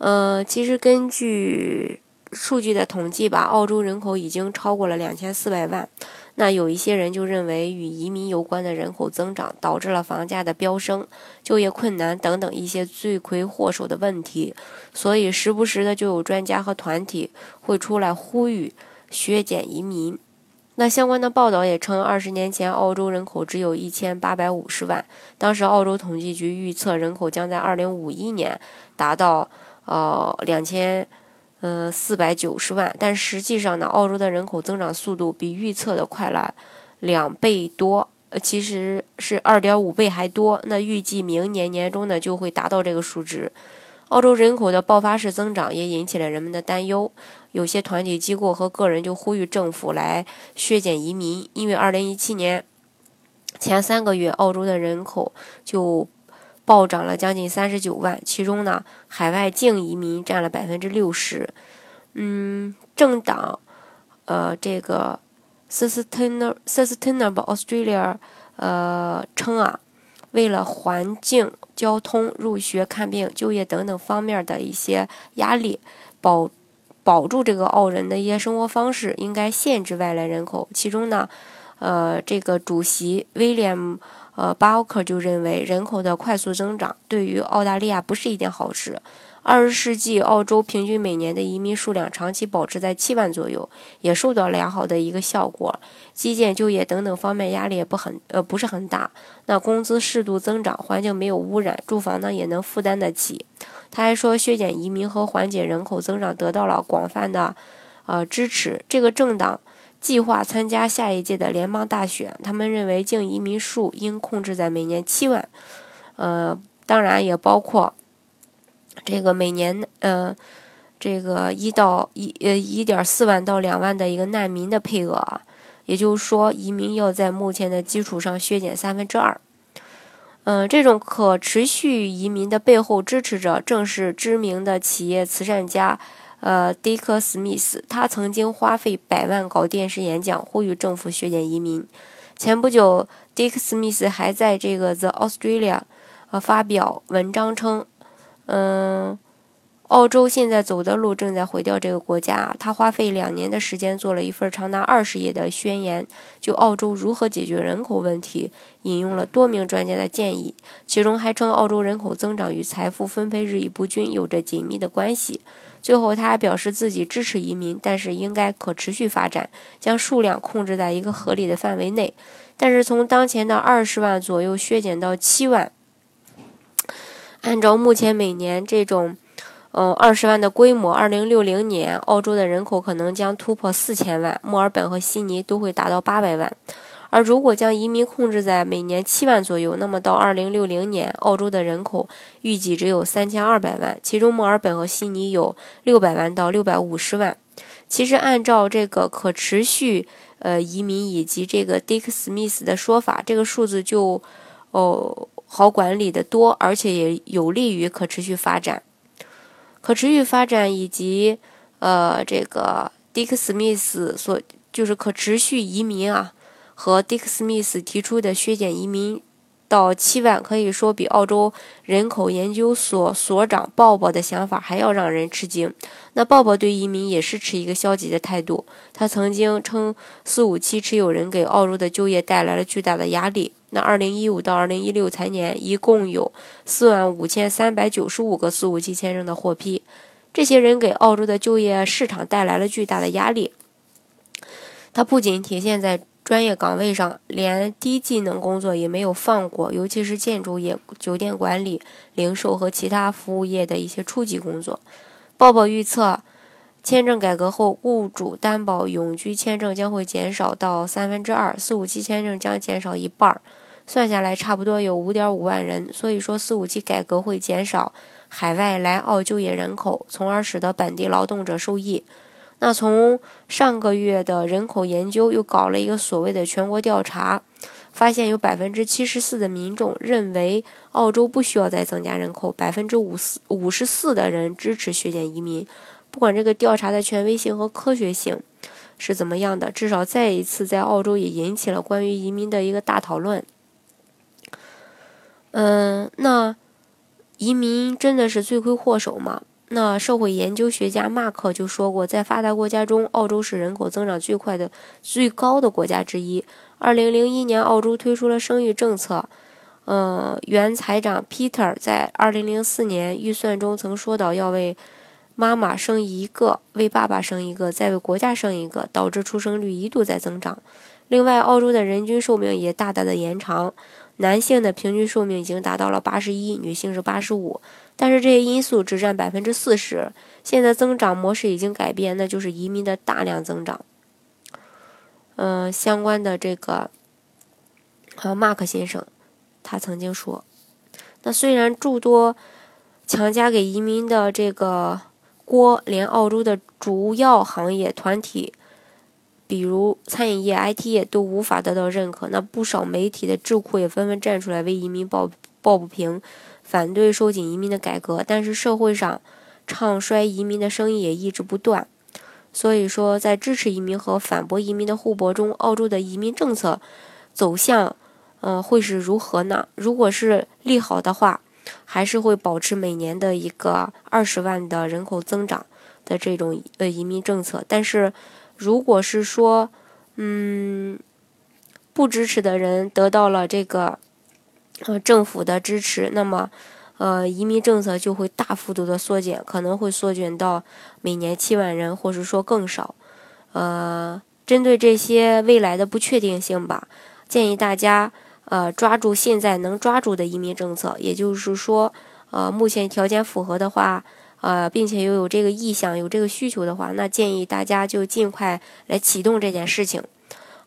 呃，其实根据数据的统计吧，澳洲人口已经超过了两千四百万。那有一些人就认为，与移民有关的人口增长导致了房价的飙升、就业困难等等一些罪魁祸首的问题。所以，时不时的就有专家和团体会出来呼吁削减移民。那相关的报道也称，二十年前澳洲人口只有一千八百五十万，当时澳洲统计局预测人口将在二零五一年达到。呃，两千，呃，四百九十万，但实际上呢，澳洲的人口增长速度比预测的快了两倍多，呃，其实是二点五倍还多。那预计明年年中呢，就会达到这个数值。澳洲人口的爆发式增长也引起了人们的担忧，有些团体机构和个人就呼吁政府来削减移民，因为二零一七年前三个月，澳洲的人口就。暴涨了将近三十九万，其中呢，海外净移民占了百分之六十。嗯，政党，呃，这个 Sustainable Australia，呃，称啊，为了环境、交通、入学、看病、就业等等方面的一些压力，保保住这个澳人的一些生活方式，应该限制外来人口。其中呢，呃，这个主席威廉。呃，巴奥克就认为人口的快速增长对于澳大利亚不是一件好事。二十世纪，澳洲平均每年的移民数量长期保持在七万左右，也受到良好的一个效果。基建、就业等等方面压力也不很呃不是很大。那工资适度增长，环境没有污染，住房呢也能负担得起。他还说，削减移民和缓解人口增长得到了广泛的呃支持。这个政党。计划参加下一届的联邦大选，他们认为净移民数应控制在每年七万，呃，当然也包括这个每年呃这个一到一呃一点四万到两万的一个难民的配额，也就是说，移民要在目前的基础上削减三分之二。嗯，这种可持续移民的背后支持者正是知名的企业慈善家。呃，迪克·史密斯，他曾经花费百万搞电视演讲，呼吁政府削减移民。前不久，迪克·史密斯还在这个《The Australia》呃发表文章称，嗯。澳洲现在走的路正在毁掉这个国家。他花费两年的时间做了一份长达二十页的宣言，就澳洲如何解决人口问题，引用了多名专家的建议，其中还称澳洲人口增长与财富分配日益不均有着紧密的关系。最后，他还表示自己支持移民，但是应该可持续发展，将数量控制在一个合理的范围内。但是从当前的二十万左右削减到七万，按照目前每年这种。嗯，二十万的规模，二零六零年澳洲的人口可能将突破四千万，墨尔本和悉尼都会达到八百万。而如果将移民控制在每年七万左右，那么到二零六零年，澳洲的人口预计只有三千二百万，其中墨尔本和悉尼有六百万到六百五十万。其实按照这个可持续呃移民以及这个 Dick Smith 的说法，这个数字就哦好管理的多，而且也有利于可持续发展。可持续发展以及，呃，这个 Dick Smith 所就是可持续移民啊，和 Dick Smith 提出的削减移民到七万，可以说比澳洲人口研究所所长鲍勃的想法还要让人吃惊。那鲍勃对移民也是持一个消极的态度，他曾经称四五七持有人给澳洲的就业带来了巨大的压力。那二零一五到二零一六财年，一共有四万五千三百九十五个四五七签证的获批，这些人给澳洲的就业市场带来了巨大的压力。它不仅体现在专业岗位上，连低技能工作也没有放过，尤其是建筑业、酒店管理、零售和其他服务业的一些初级工作。鲍勃预测。签证改革后，雇主担保永居签证将会减少到三分之二，四五七签证将减少一半，算下来差不多有五点五万人。所以说，四五七改革会减少海外来澳就业人口，从而使得本地劳动者受益。那从上个月的人口研究又搞了一个所谓的全国调查，发现有百分之七十四的民众认为澳洲不需要再增加人口，百分之五四五十四的人支持削减移民。不管这个调查的权威性和科学性是怎么样的，至少再一次在澳洲也引起了关于移民的一个大讨论。嗯，那移民真的是罪魁祸首吗？那社会研究学家马克就说过，在发达国家中，澳洲是人口增长最快的、最高的国家之一。二零零一年，澳洲推出了生育政策。呃，原财长 Peter 在二零零四年预算中曾说到，要为妈妈生一个，为爸爸生一个，再为国家生一个，导致出生率一度在增长。另外，澳洲的人均寿命也大大的延长。男性的平均寿命已经达到了八十一，女性是八十五，但是这些因素只占百分之四十。现在增长模式已经改变，那就是移民的大量增长。嗯，相关的这个，啊，马克先生，他曾经说，那虽然诸多强加给移民的这个锅，连澳洲的主要行业团体。比如餐饮业、IT 业都无法得到认可，那不少媒体的智库也纷纷站出来为移民抱抱不平，反对收紧移民的改革。但是社会上唱衰移民的声音也一直不断。所以说，在支持移民和反驳移民的互搏中，澳洲的移民政策走向，呃，会是如何呢？如果是利好的话，还是会保持每年的一个二十万的人口增长的这种呃移民政策，但是。如果是说，嗯，不支持的人得到了这个呃政府的支持，那么呃移民政策就会大幅度的缩减，可能会缩减到每年七万人，或是说更少。呃，针对这些未来的不确定性吧，建议大家呃抓住现在能抓住的移民政策，也就是说，呃目前条件符合的话。呃，并且又有这个意向、有这个需求的话，那建议大家就尽快来启动这件事情。